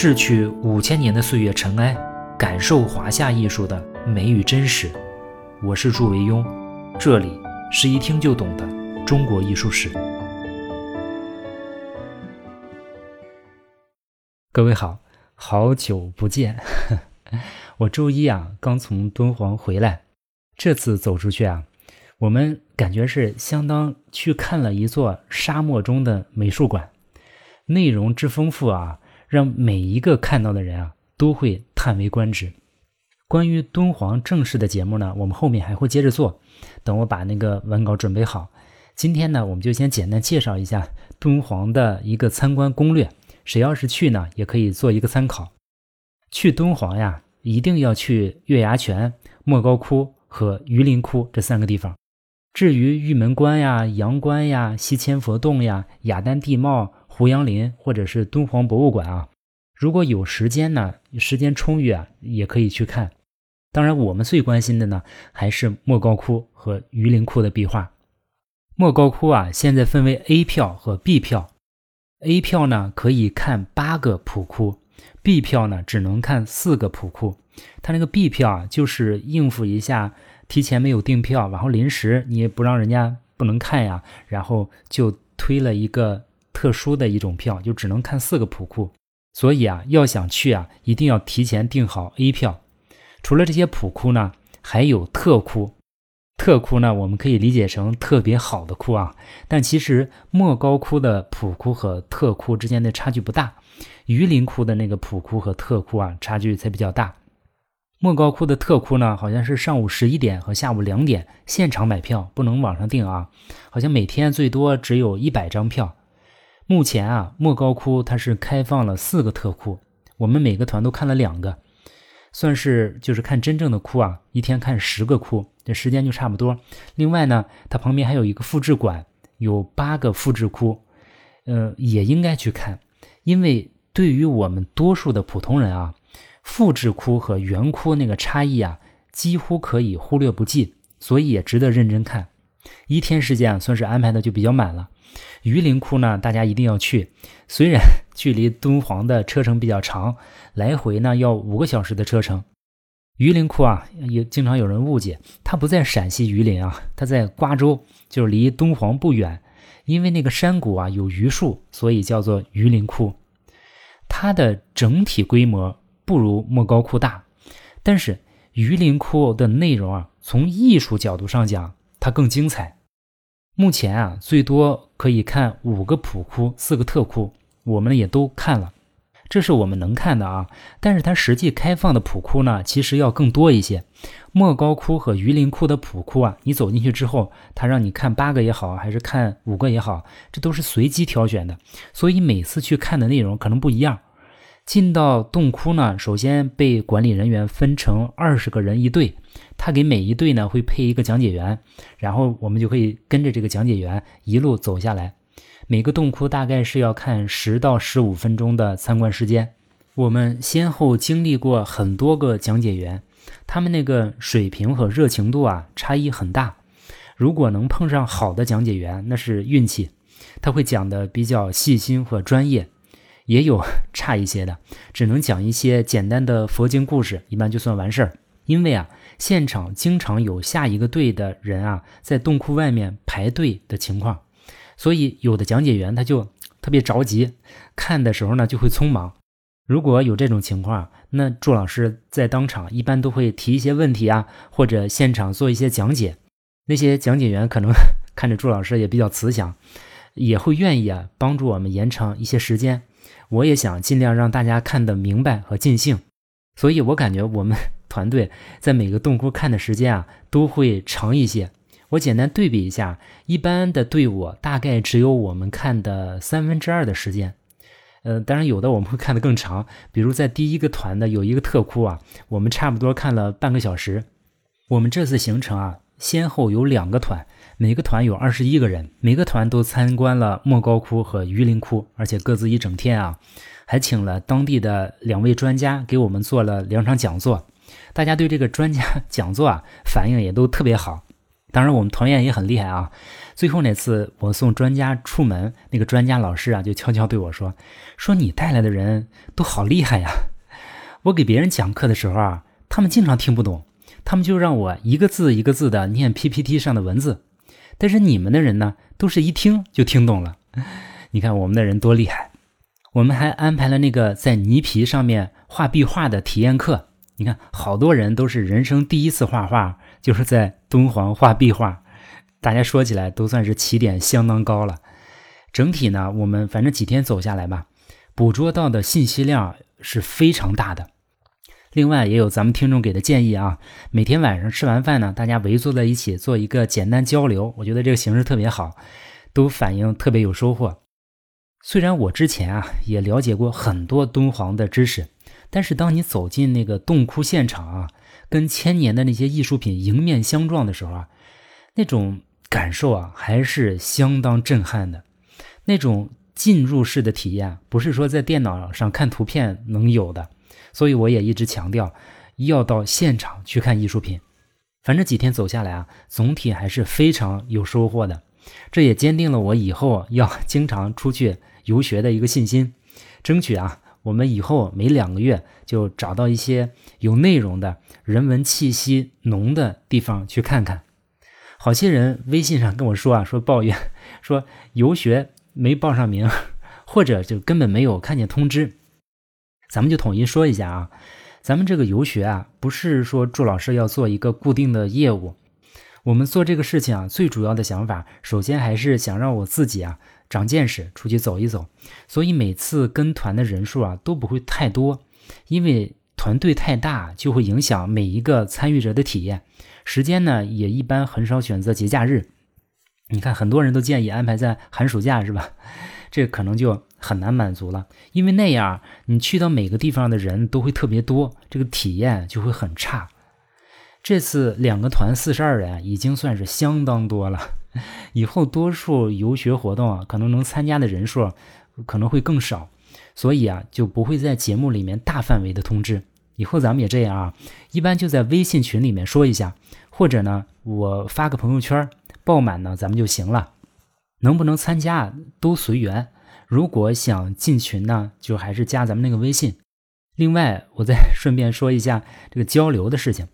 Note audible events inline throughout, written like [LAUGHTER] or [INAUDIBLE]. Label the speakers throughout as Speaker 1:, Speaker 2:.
Speaker 1: 逝去五千年的岁月尘埃，感受华夏艺术的美与真实。我是祝维庸，这里是一听就懂的中国艺术史。各位好，好久不见。[LAUGHS] 我周一啊刚从敦煌回来，这次走出去啊，我们感觉是相当去看了一座沙漠中的美术馆，内容之丰富啊。让每一个看到的人啊都会叹为观止。关于敦煌正式的节目呢，我们后面还会接着做。等我把那个文稿准备好，今天呢，我们就先简单介绍一下敦煌的一个参观攻略。谁要是去呢，也可以做一个参考。去敦煌呀，一定要去月牙泉、莫高窟和榆林窟这三个地方。至于玉门关呀、阳关呀、西千佛洞呀、雅丹地貌。胡杨林或者是敦煌博物馆啊，如果有时间呢，时间充裕啊，也可以去看。当然，我们最关心的呢，还是莫高窟和榆林窟的壁画。莫高窟啊，现在分为 A 票和 B 票。A 票呢可以看八个普窟，B 票呢只能看四个普窟。它那个 B 票啊，就是应付一下提前没有订票，然后临时你也不让人家不能看呀，然后就推了一个。特殊的一种票就只能看四个普库，所以啊，要想去啊，一定要提前订好 A 票。除了这些普库呢，还有特库。特库呢，我们可以理解成特别好的库啊。但其实莫高窟的普库和特库之间的差距不大，榆林窟的那个普库和特库啊，差距才比较大。莫高窟的特库呢，好像是上午十一点和下午两点现场买票，不能网上订啊。好像每天最多只有一百张票。目前啊，莫高窟它是开放了四个特窟，我们每个团都看了两个，算是就是看真正的窟啊，一天看十个窟，这时间就差不多。另外呢，它旁边还有一个复制馆，有八个复制窟，呃，也应该去看，因为对于我们多数的普通人啊，复制窟和原窟那个差异啊，几乎可以忽略不计，所以也值得认真看。一天时间啊，算是安排的就比较满了。榆林窟呢，大家一定要去。虽然 [LAUGHS] 距离敦煌的车程比较长，来回呢要五个小时的车程。榆林窟啊，也经常有人误解，它不在陕西榆林啊，它在瓜州，就是离敦煌不远。因为那个山谷啊有榆树，所以叫做榆林窟。它的整体规模不如莫高窟大，但是榆林窟的内容啊，从艺术角度上讲，它更精彩。目前啊，最多可以看五个普窟，四个特窟，我们也都看了，这是我们能看的啊。但是它实际开放的普窟呢，其实要更多一些。莫高窟和榆林窟的普窟啊，你走进去之后，他让你看八个也好，还是看五个也好，这都是随机挑选的，所以每次去看的内容可能不一样。进到洞窟呢，首先被管理人员分成二十个人一队，他给每一队呢会配一个讲解员，然后我们就可以跟着这个讲解员一路走下来。每个洞窟大概是要看十到十五分钟的参观时间。我们先后经历过很多个讲解员，他们那个水平和热情度啊差异很大。如果能碰上好的讲解员，那是运气，他会讲的比较细心和专业。也有差一些的，只能讲一些简单的佛经故事，一般就算完事儿。因为啊，现场经常有下一个队的人啊，在洞窟外面排队的情况，所以有的讲解员他就特别着急，看的时候呢就会匆忙。如果有这种情况，那祝老师在当场一般都会提一些问题啊，或者现场做一些讲解。那些讲解员可能 [LAUGHS] 看着祝老师也比较慈祥，也会愿意啊帮助我们延长一些时间。我也想尽量让大家看得明白和尽兴，所以我感觉我们 [LAUGHS] 团队在每个洞窟看的时间啊都会长一些。我简单对比一下，一般的队伍大概只有我们看的三分之二的时间。呃，当然有的我们会看得更长，比如在第一个团的有一个特窟啊，我们差不多看了半个小时。我们这次行程啊，先后有两个团。每个团有二十一个人，每个团都参观了莫高窟和榆林窟，而且各自一整天啊，还请了当地的两位专家给我们做了两场讲座。大家对这个专家讲座啊反应也都特别好。当然，我们团员也很厉害啊。最后那次我送专家出门，那个专家老师啊就悄悄对我说：“说你带来的人都好厉害呀！我给别人讲课的时候啊，他们经常听不懂，他们就让我一个字一个字的念 PPT 上的文字。但是你们的人呢，都是一听就听懂了。[LAUGHS] 你看我们的人多厉害！我们还安排了那个在泥皮上面画壁画的体验课。你看，好多人都是人生第一次画画。”就是在敦煌画壁画，大家说起来都算是起点相当高了。整体呢，我们反正几天走下来吧，捕捉到的信息量是非常大的。另外，也有咱们听众给的建议啊，每天晚上吃完饭呢，大家围坐在一起做一个简单交流，我觉得这个形式特别好，都反映特别有收获。虽然我之前啊也了解过很多敦煌的知识，但是当你走进那个洞窟现场啊。跟千年的那些艺术品迎面相撞的时候啊，那种感受啊还是相当震撼的。那种进入式的体验，不是说在电脑上看图片能有的。所以我也一直强调，要到现场去看艺术品。反正几天走下来啊，总体还是非常有收获的。这也坚定了我以后要经常出去游学的一个信心，争取啊。我们以后每两个月就找到一些有内容的人文气息浓的地方去看看。好些人微信上跟我说啊，说抱怨，说游学没报上名，或者就根本没有看见通知。咱们就统一说一下啊，咱们这个游学啊，不是说祝老师要做一个固定的业务。我们做这个事情啊，最主要的想法，首先还是想让我自己啊。长见识，出去走一走，所以每次跟团的人数啊都不会太多，因为团队太大就会影响每一个参与者的体验。时间呢也一般很少选择节假日，你看很多人都建议安排在寒暑假，是吧？[LAUGHS] 这可能就很难满足了，因为那样你去到每个地方的人都会特别多，这个体验就会很差。这次两个团四十二人已经算是相当多了。[LAUGHS] 以后多数游学活动啊，可能能参加的人数可能会更少，所以啊，就不会在节目里面大范围的通知。以后咱们也这样啊，一般就在微信群里面说一下，或者呢，我发个朋友圈，爆满呢，咱们就行了。能不能参加都随缘。如果想进群呢，就还是加咱们那个微信。另外，我再 [LAUGHS] 顺便说一下这个交流的事情。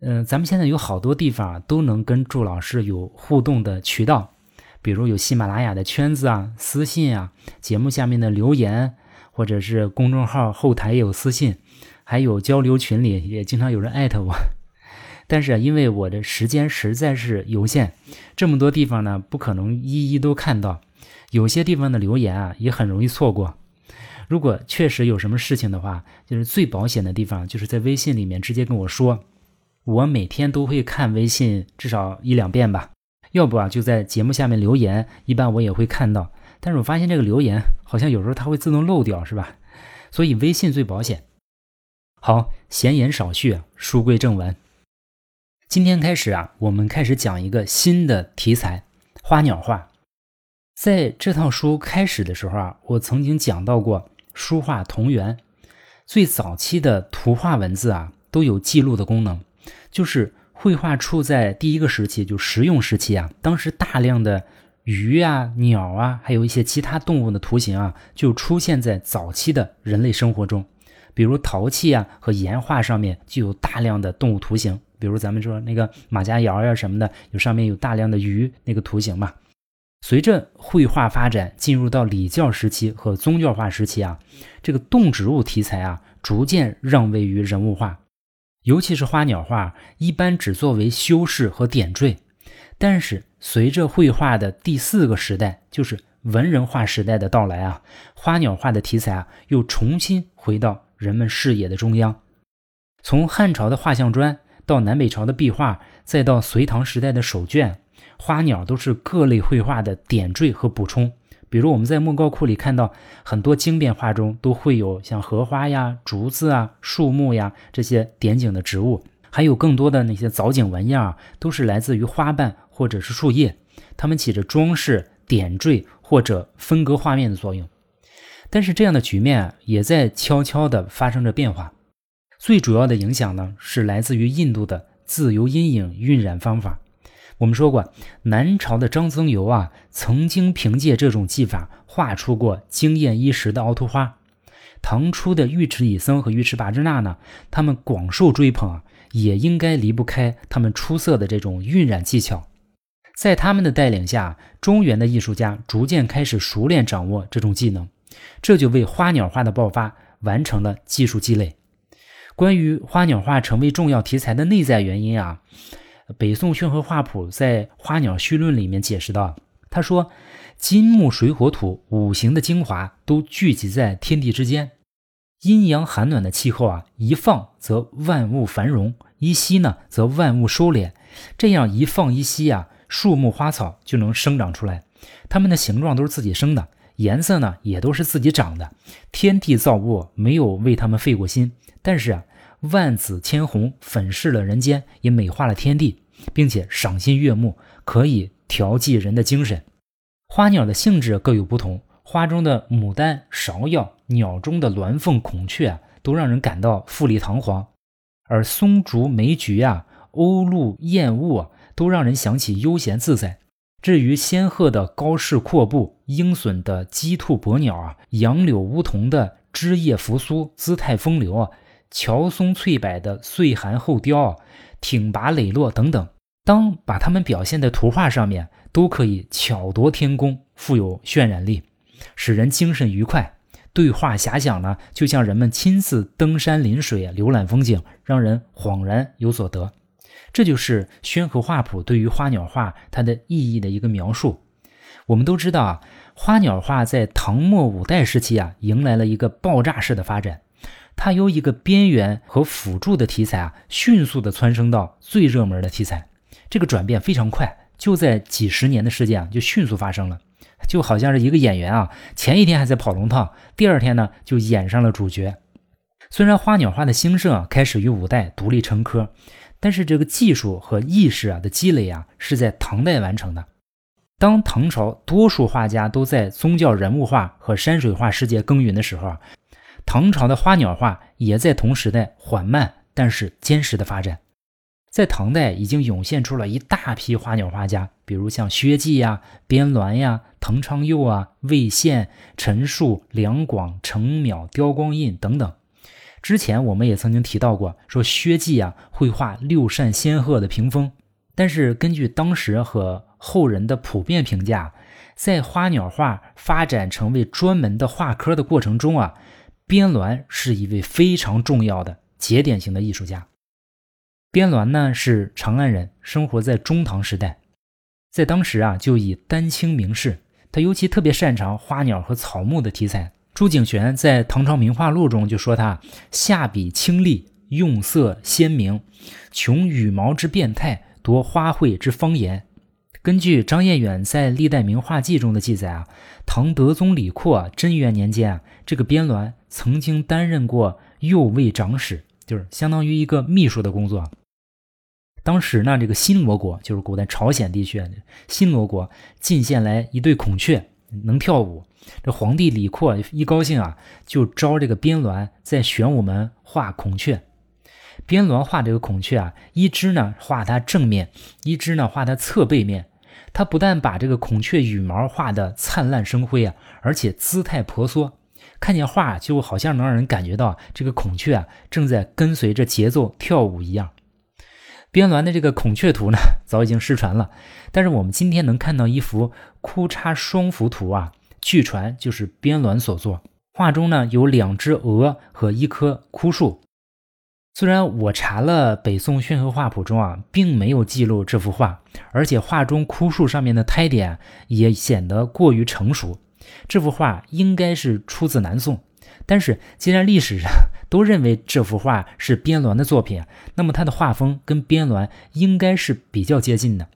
Speaker 1: 嗯，咱们现在有好多地方都能跟祝老师有互动的渠道，比如有喜马拉雅的圈子啊、私信啊、节目下面的留言，或者是公众号后台也有私信，还有交流群里也经常有人艾特我。[LAUGHS] 但是因为我的时间实在是有限，这么多地方呢不可能一一都看到，有些地方的留言啊也很容易错过。如果确实有什么事情的话，就是最保险的地方就是在微信里面直接跟我说。我每天都会看微信至少一两遍吧，要不啊就在节目下面留言，一般我也会看到。但是我发现这个留言好像有时候它会自动漏掉，是吧？所以微信最保险。好，闲言少叙，书归正文。今天开始啊，我们开始讲一个新的题材——花鸟画。在这套书开始的时候啊，我曾经讲到过书画同源，最早期的图画文字啊都有记录的功能。就是绘画处在第一个时期，就实用时期啊。当时大量的鱼啊、鸟啊，还有一些其他动物的图形啊，就出现在早期的人类生活中。比如陶器啊和岩画上面就有大量的动物图形，比如咱们说那个马家窑呀什么的，有上面有大量的鱼那个图形嘛。随着绘画发展，进入到礼教时期和宗教化时期啊，这个动植物题材啊，逐渐让位于人物画。尤其是花鸟画，一般只作为修饰和点缀。但是，随着绘画的第四个时代，就是文人画时代的到来啊，花鸟画的题材啊，又重新回到人们视野的中央。从汉朝的画像砖，到南北朝的壁画，再到隋唐时代的手卷，花鸟都是各类绘画的点缀和补充。比如我们在莫高窟里看到很多经变画中都会有像荷花呀、竹子啊、树木呀这些点景的植物，还有更多的那些藻井纹样啊，都是来自于花瓣或者是树叶，它们起着装饰、点缀或者分割画面的作用。但是这样的局面啊也在悄悄地发生着变化。最主要的影响呢，是来自于印度的自由阴影晕染方法。我们说过，南朝的张僧繇啊，曾经凭借这种技法画出过惊艳一时的凹凸花。唐初的尉迟乙僧和尉迟拔之那呢，他们广受追捧啊，也应该离不开他们出色的这种晕染技巧。在他们的带领下，中原的艺术家逐渐开始熟练掌握这种技能，这就为花鸟画的爆发完成了技术积累。关于花鸟画成为重要题材的内在原因啊。北宋宣和画谱在《花鸟序论》里面解释道：“他说，金木水火土五行的精华都聚集在天地之间，阴阳寒暖的气候啊，一放则万物繁荣，一吸呢则万物收敛。这样一放一吸啊，树木花草就能生长出来，它们的形状都是自己生的，颜色呢也都是自己长的。天地造物没有为他们费过心，但是啊。”万紫千红，粉饰了人间，也美化了天地，并且赏心悦目，可以调剂人的精神。花鸟的性质各有不同，花中的牡丹、芍药，鸟中的鸾凤、孔雀啊，都让人感到富丽堂皇；而松竹、梅菊啊，鸥鹭、燕鸥啊，都让人想起悠闲自在。至于仙鹤的高翅阔步，鹰隼的鸡兔伯鸟啊，杨柳梧桐的枝叶扶苏，姿态风流啊。乔松翠柏的岁寒后凋，挺拔磊落等等，当把它们表现在图画上面，都可以巧夺天工，富有渲染力，使人精神愉快。对画遐想呢，就像人们亲自登山临水浏览风景，让人恍然有所得。这就是宣和画谱对于花鸟画它的意义的一个描述。我们都知道啊，花鸟画在唐末五代时期啊，迎来了一个爆炸式的发展。它由一个边缘和辅助的题材啊，迅速的蹿升到最热门的题材，这个转变非常快，就在几十年的时间啊，就迅速发生了，就好像是一个演员啊，前一天还在跑龙套，第二天呢就演上了主角。虽然花鸟画的兴盛啊，开始于五代独立成科，但是这个技术和意识啊的积累啊，是在唐代完成的。当唐朝多数画家都在宗教人物画和山水画世界耕耘的时候啊。唐朝的花鸟画也在同时代缓慢但是坚实的发展，在唐代已经涌现出了一大批花鸟画家，比如像薛稷呀、边鸾呀、滕昌佑啊、魏宪、陈树、梁广、程邈、刁光印等等。之前我们也曾经提到过，说薛稷啊会画六扇仙鹤的屏风，但是根据当时和后人的普遍评价，在花鸟画发展成为专门的画科的过程中啊。边鸾是一位非常重要的节点型的艺术家。边鸾呢是长安人，生活在中唐时代，在当时啊就以丹青名士。他尤其特别擅长花鸟和草木的题材。朱景玄在《唐朝名画录》中就说他下笔清丽，用色鲜明，穷羽毛之变态，夺花卉之芳颜。根据张彦远在《历代名画记》中的记载啊，唐德宗李阔贞元年间啊，这个边鸾曾经担任过右卫长史，就是相当于一个秘书的工作。当时呢，这个新罗国就是古代朝鲜地区，新罗国进献来一对孔雀，能跳舞。这皇帝李阔一高兴啊，就招这个边鸾在玄武门画孔雀。边鸾画这个孔雀啊，一只呢画它正面，一只呢画它侧背面。他不但把这个孔雀羽毛画得灿烂生辉啊，而且姿态婆娑，看见画就好像能让人感觉到这个孔雀啊正在跟随着节奏跳舞一样。边鸾的这个孔雀图呢，早已经失传了，但是我们今天能看到一幅枯叉双幅图啊，据传就是边鸾所作。画中呢有两只鹅和一棵枯树。虽然我查了北宋宣和画谱中啊，并没有记录这幅画，而且画中枯树上面的胎点也显得过于成熟，这幅画应该是出自南宋。但是既然历史上 [LAUGHS] 都认为这幅画是边鸾的作品，那么它的画风跟边鸾应该是比较接近的。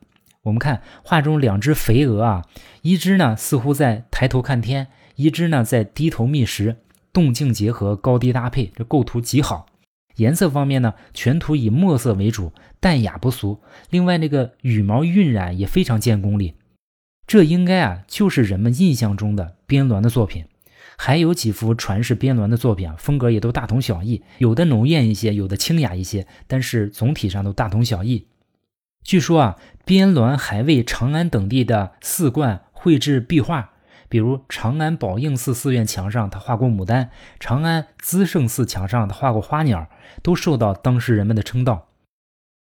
Speaker 1: 我们看画中两只肥鹅啊，一只呢似乎在抬头看天，一只呢在低头觅食，动静结合，高低搭配，这构图极好。颜色方面呢，全图以墨色为主，淡雅不俗。另外，那个羽毛晕染也非常见功力。这应该啊，就是人们印象中的边鸾的作品。还有几幅传世边鸾的作品啊，风格也都大同小异，有的浓艳一些，有的清雅一些，但是总体上都大同小异。据说啊，边鸾还为长安等地的寺观绘制壁画，比如长安宝应寺寺院墙上他画过牡丹，长安资圣寺墙上他画过花鸟，都受到当时人们的称道。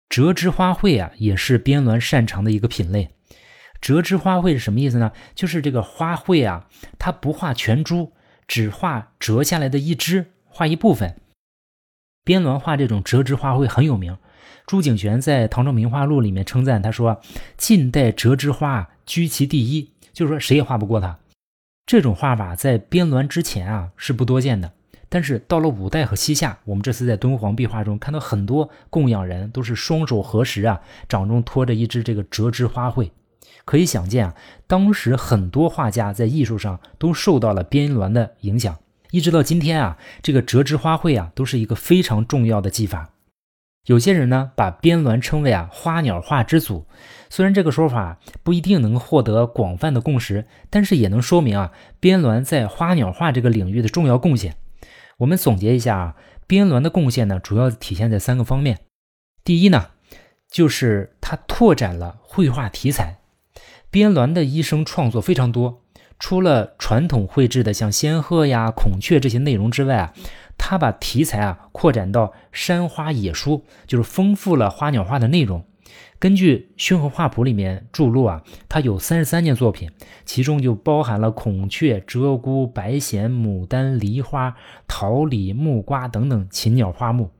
Speaker 1: 折枝花卉啊，也是边鸾擅长的一个品类。折枝花卉是什么意思呢？就是这个花卉啊，它不画全株，只画折下来的一枝，画一部分。边鸾画这种折枝花卉很有名。朱景玄在《唐朝名画录》里面称赞他说：“近代折枝花居其第一，就是说谁也画不过他。”这种画法在边鸾之前啊是不多见的，但是到了五代和西夏，我们这次在敦煌壁画中看到很多供养人都是双手合十啊，掌中托着一只这个折枝花卉。可以想见啊，当时很多画家在艺术上都受到了边鸾的影响，一直到今天啊，这个折枝花卉啊都是一个非常重要的技法。有些人呢把边鸾称为啊花鸟画之祖，虽然这个说法不一定能获得广泛的共识，但是也能说明啊边鸾在花鸟画这个领域的重要贡献。我们总结一下啊，边鸾的贡献呢主要体现在三个方面。第一呢，就是他拓展了绘画题材。边鸾的一生创作非常多，除了传统绘制的像仙鹤呀、孔雀这些内容之外啊，他把题材啊扩展到山花野蔬，就是丰富了花鸟画的内容。根据《宣和画谱》里面注录啊，他有三十三件作品，其中就包含了孔雀、鹧鸪、白藓、牡丹、梨花、桃李、木瓜等等禽鸟花木。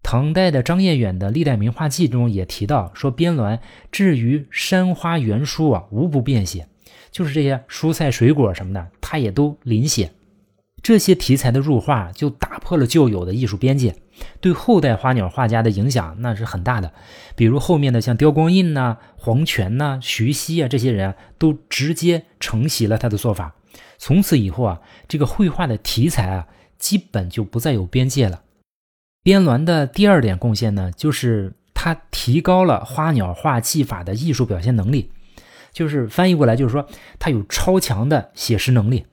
Speaker 1: 唐代的张彦远的《历代名画记》中也提到说，边鸾至于山花园蔬啊，无不便写，就是这些蔬菜水果什么的，他也都临写。这些题材的入画，就打破了旧有的艺术边界，对后代花鸟画家的影响那是很大的。比如后面的像刁光印呐、黄泉呐、徐熙啊这些人，都直接承袭了他的做法。从此以后啊，这个绘画的题材啊，基本就不再有边界了。边鸾的第二点贡献呢，就是他提高了花鸟画技法的艺术表现能力，就是翻译过来就是说他有超强的写实能力。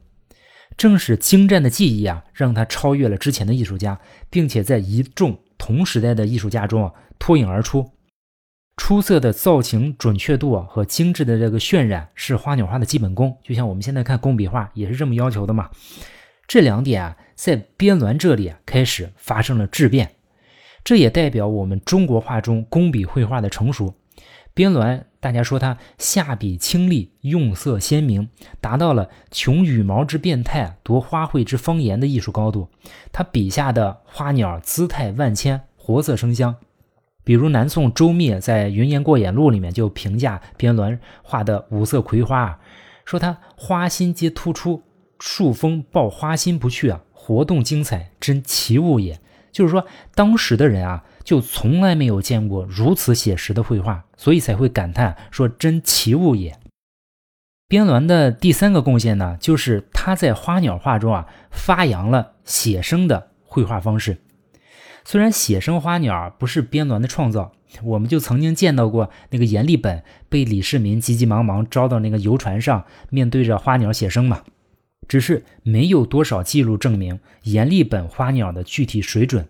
Speaker 1: 正是精湛的技艺啊，让他超越了之前的艺术家，并且在一众同时代的艺术家中啊脱颖而出。出色的造型准确度啊和精致的这个渲染是花鸟画的基本功，就像我们现在看工笔画也是这么要求的嘛。这两点啊。在边鸾这里啊，开始发生了质变，这也代表我们中国画中工笔绘画的成熟。边鸾，大家说他下笔清丽，用色鲜明，达到了穷羽毛之变态，夺花卉之芳颜的艺术高度。他笔下的花鸟姿态万千，活色生香。比如南宋周密在《云烟过眼录》里面就评价边鸾画的五色葵花，说他花心皆突出，树峰抱花心不去啊。活动精彩，真奇物也。就是说，当时的人啊，就从来没有见过如此写实的绘画，所以才会感叹说“真奇物也”。边鸾的第三个贡献呢，就是他在花鸟画中啊，发扬了写生的绘画方式。虽然写生花鸟不是边鸾的创造，我们就曾经见到过那个阎立本被李世民急急忙忙招到那个游船上，面对着花鸟写生嘛。只是没有多少记录证明阎立本花鸟的具体水准，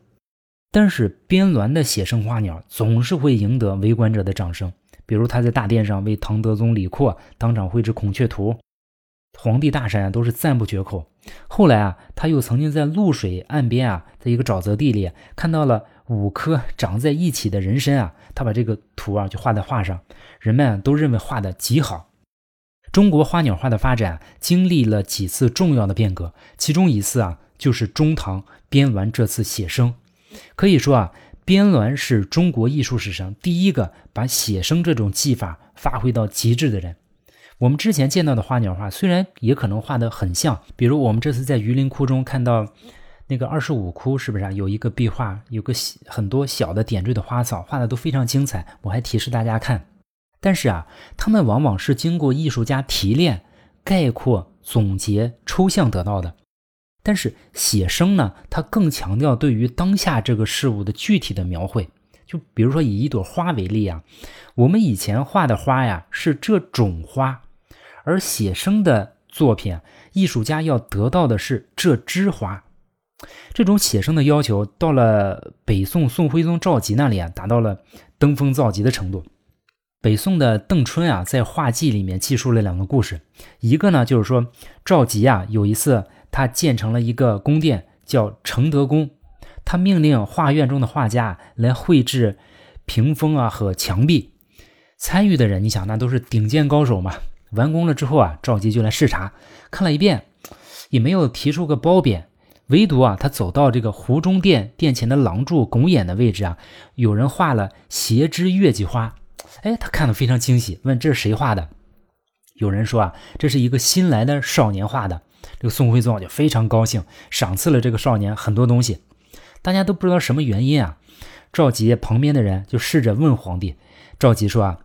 Speaker 1: 但是边鸾的写生花鸟总是会赢得围观者的掌声。比如他在大殿上为唐德宗李阔当场绘制孔雀图，皇帝大臣啊都是赞不绝口。后来啊，他又曾经在露水岸边啊，在一个沼泽地里看到了五颗长在一起的人参啊，他把这个图啊就画在画上，人们啊都认为画的极好。中国花鸟画的发展经历了几次重要的变革，其中一次啊，就是中唐边鸾这次写生。可以说啊，边鸾是中国艺术史上第一个把写生这种技法发挥到极致的人。我们之前见到的花鸟画虽然也可能画得很像，比如我们这次在榆林窟中看到那个二十五窟，是不是啊？有一个壁画，有个很多小的点缀的花草，画的都非常精彩。我还提示大家看。但是啊，他们往往是经过艺术家提炼、概括、总结、抽象得到的。但是写生呢，它更强调对于当下这个事物的具体的描绘。就比如说以一朵花为例啊，我们以前画的花呀是这种花，而写生的作品，艺术家要得到的是这枝花。这种写生的要求到了北宋宋徽宗赵佶那里啊，达到了登峰造极的程度。北宋的邓春啊，在画记里面记述了两个故事，一个呢就是说赵佶啊有一次他建成了一个宫殿，叫承德宫，他命令画院中的画家来绘制屏风啊和墙壁，参与的人你想那都是顶尖高手嘛。完工了之后啊，赵佶就来视察，看了一遍，也没有提出个褒贬，唯独啊他走到这个湖中殿殿前的廊柱拱眼的位置啊，有人画了斜枝月季花。哎，他看得非常惊喜，问这是谁画的？有人说啊，这是一个新来的少年画的。这个宋徽宗就非常高兴，赏赐了这个少年很多东西。大家都不知道什么原因啊。赵佶旁边的人就试着问皇帝。赵佶说啊，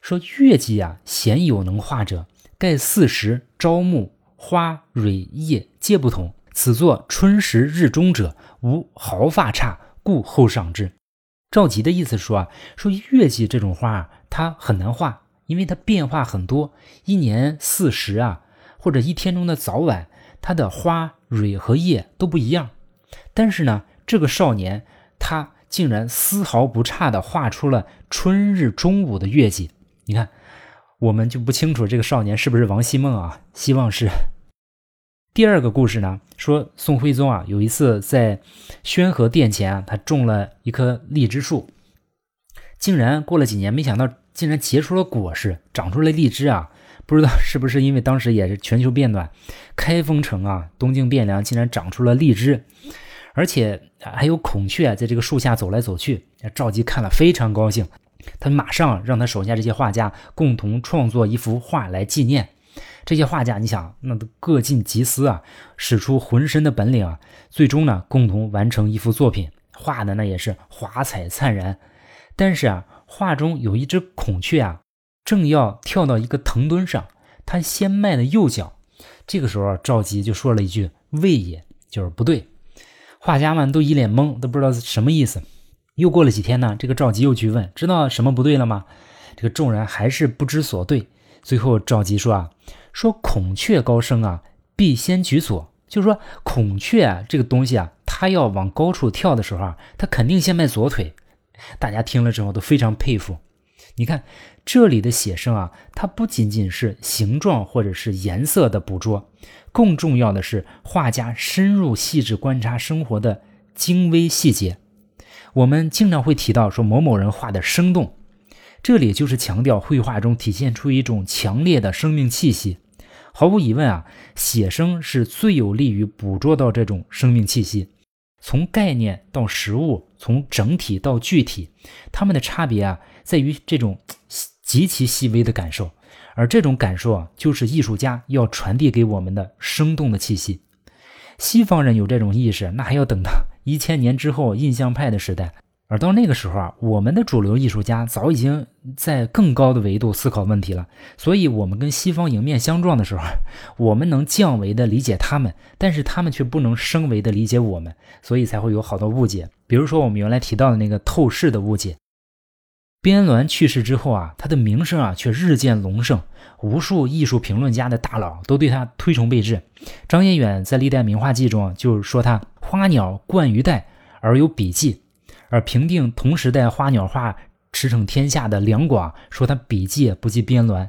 Speaker 1: 说月季啊，鲜有能画者，盖四时朝暮花蕊叶皆不同。此作春时日中者，无毫发差，故后赏之。赵佶的意思说啊，说月季这种花啊，它很难画，因为它变化很多，一年四时啊，或者一天中的早晚，它的花蕊和叶都不一样。但是呢，这个少年他竟然丝毫不差的画出了春日中午的月季。你看，我们就不清楚这个少年是不是王希孟啊？希望是。第二个故事呢，说宋徽宗啊，有一次在宣和殿前啊，他种了一棵荔枝树，竟然过了几年，没想到竟然结出了果实，长出了荔枝啊！不知道是不是因为当时也是全球变暖，开封城啊，东京汴梁竟然长出了荔枝，而且还有孔雀在这个树下走来走去。赵佶看了非常高兴，他马上让他手下这些画家共同创作一幅画来纪念。这些画家，你想，那都各尽其思啊，使出浑身的本领啊，最终呢，共同完成一幅作品，画的那也是华彩灿然。但是啊，画中有一只孔雀啊，正要跳到一个藤墩上，他先迈的右脚。这个时候，赵吉就说了一句“未也”，就是不对。画家们都一脸懵，都不知道什么意思。又过了几天呢，这个赵吉又去问，知道什么不对了吗？这个众人还是不知所对。最后，赵吉说啊。说孔雀高升啊，必先举左。就是说，孔雀，这个东西啊，它要往高处跳的时候啊，它肯定先迈左腿。大家听了之后都非常佩服。你看这里的写生啊，它不仅仅是形状或者是颜色的捕捉，更重要的是画家深入细致观察生活的精微细节。我们经常会提到说某某人画的生动，这里就是强调绘画中体现出一种强烈的生命气息。毫无疑问啊，写生是最有利于捕捉到这种生命气息。从概念到实物，从整体到具体，它们的差别啊，在于这种极其细微的感受。而这种感受啊，就是艺术家要传递给我们的生动的气息。西方人有这种意识，那还要等到一千年之后印象派的时代。而到那个时候啊，我们的主流艺术家早已经在更高的维度思考问题了。所以，我们跟西方迎面相撞的时候，我们能降维的理解他们，但是他们却不能升维的理解我们，所以才会有好多误解。比如说，我们原来提到的那个透视的误解。边鸾去世之后啊，他的名声啊却日渐隆盛，无数艺术评论家的大佬都对他推崇备至。张彦远在《历代名画记》中就说他花鸟冠于带而有笔迹。而评定同时代花鸟画驰骋天下的梁广说他笔迹不及边鸾。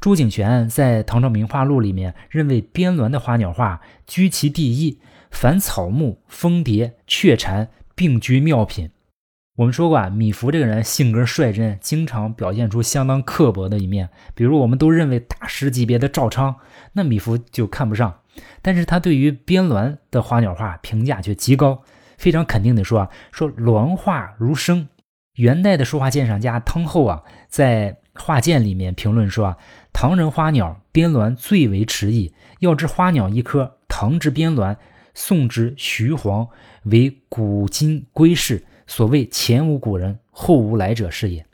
Speaker 1: 朱景玄在《唐朝名画录》里面认为边鸾的花鸟画居其第一，凡草木、蜂蝶、雀蝉并居妙品。我们说过啊，米芾这个人性格率真，经常表现出相当刻薄的一面。比如我们都认为大师级别的赵昌，那米芾就看不上，但是他对于边鸾的花鸟画评价却极高。非常肯定的说啊，说鸾画如生。元代的书画鉴赏家汤厚啊，在画鉴里面评论说啊，唐人花鸟边鸾最为迟疑。要知花鸟一科，唐之边鸾，宋之徐黄，为古今归世。所谓前无古人，后无来者是也。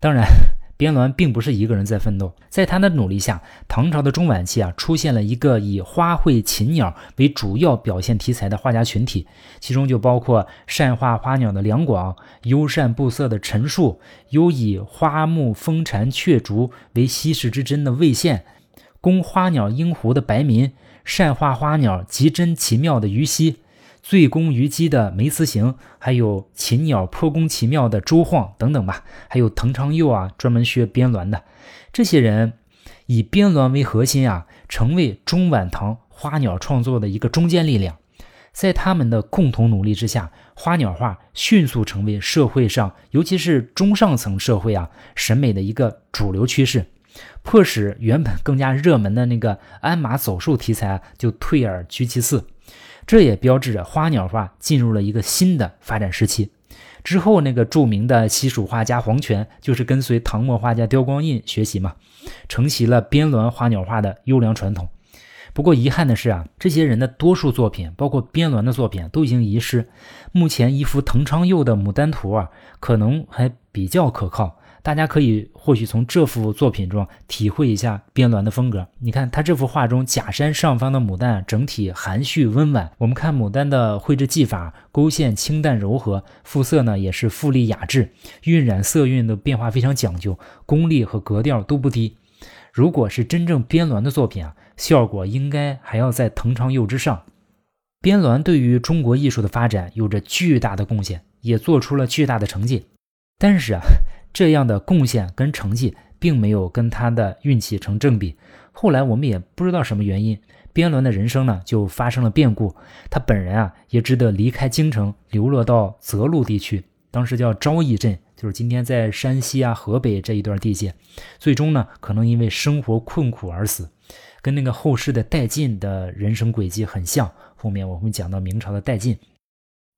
Speaker 1: 当然。[LAUGHS] 边鸾并不是一个人在奋斗，在他的努力下，唐朝的中晚期啊，出现了一个以花卉禽鸟为主要表现题材的画家群体，其中就包括善画花鸟的梁广、优善布色的陈树、有以花木蜂蝉雀竹为稀世之珍的魏献、供花鸟鹰狐的白民、善画花鸟极真奇妙的于西。醉宫虞姬的梅辞行，还有禽鸟破宫奇妙的周晃等等吧，还有滕昌佑啊，专门学编鸾的这些人，以编鸾为核心啊，成为中晚唐花鸟创作的一个中坚力量。在他们的共同努力之下，花鸟画迅速成为社会上，尤其是中上层社会啊审美的一个主流趋势，迫使原本更加热门的那个鞍马走兽题材啊就退而居其次。这也标志着花鸟画进入了一个新的发展时期。之后，那个著名的西蜀画家黄权就是跟随唐末画家刁光印学习嘛，承袭了编鸾花鸟画的优良传统。不过遗憾的是啊，这些人的多数作品，包括编鸾的作品，都已经遗失。目前一幅滕昌佑的《牡丹图》啊，可能还比较可靠。大家可以或许从这幅作品中体会一下边鸾的风格。你看他这幅画中，假山上方的牡丹整体含蓄温婉。我们看牡丹的绘制技法，勾线清淡柔和，肤色呢也是富丽雅致，晕染色韵的变化非常讲究，功力和格调都不低。如果是真正编鸾的作品啊，效果应该还要在滕昌佑之上。编鸾对于中国艺术的发展有着巨大的贡献，也做出了巨大的成绩。但是啊。[LAUGHS] 这样的贡献跟成绩并没有跟他的运气成正比。后来我们也不知道什么原因，边伦的人生呢就发生了变故。他本人啊也只得离开京城，流落到泽路地区，当时叫昭义镇，就是今天在山西啊、河北这一段地界。最终呢，可能因为生活困苦而死，跟那个后世的戴进的人生轨迹很像。后面我会讲到明朝的戴进。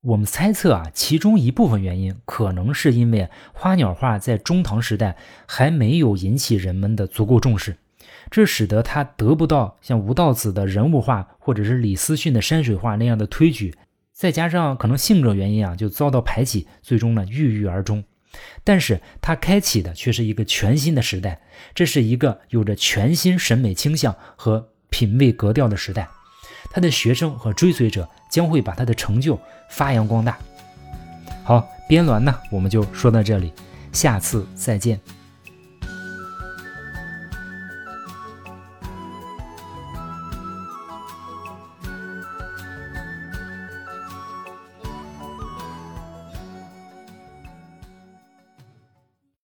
Speaker 1: 我们猜测啊，其中一部分原因可能是因为花鸟画在中唐时代还没有引起人们的足够重视，这使得他得不到像吴道子的人物画或者是李思训的山水画那样的推举，再加上可能性格原因啊，就遭到排挤，最终呢郁郁而终。但是他开启的却是一个全新的时代，这是一个有着全新审美倾向和品味格调的时代。他的学生和追随者将会把他的成就发扬光大。好，边鸾呢，我们就说到这里，下次再见。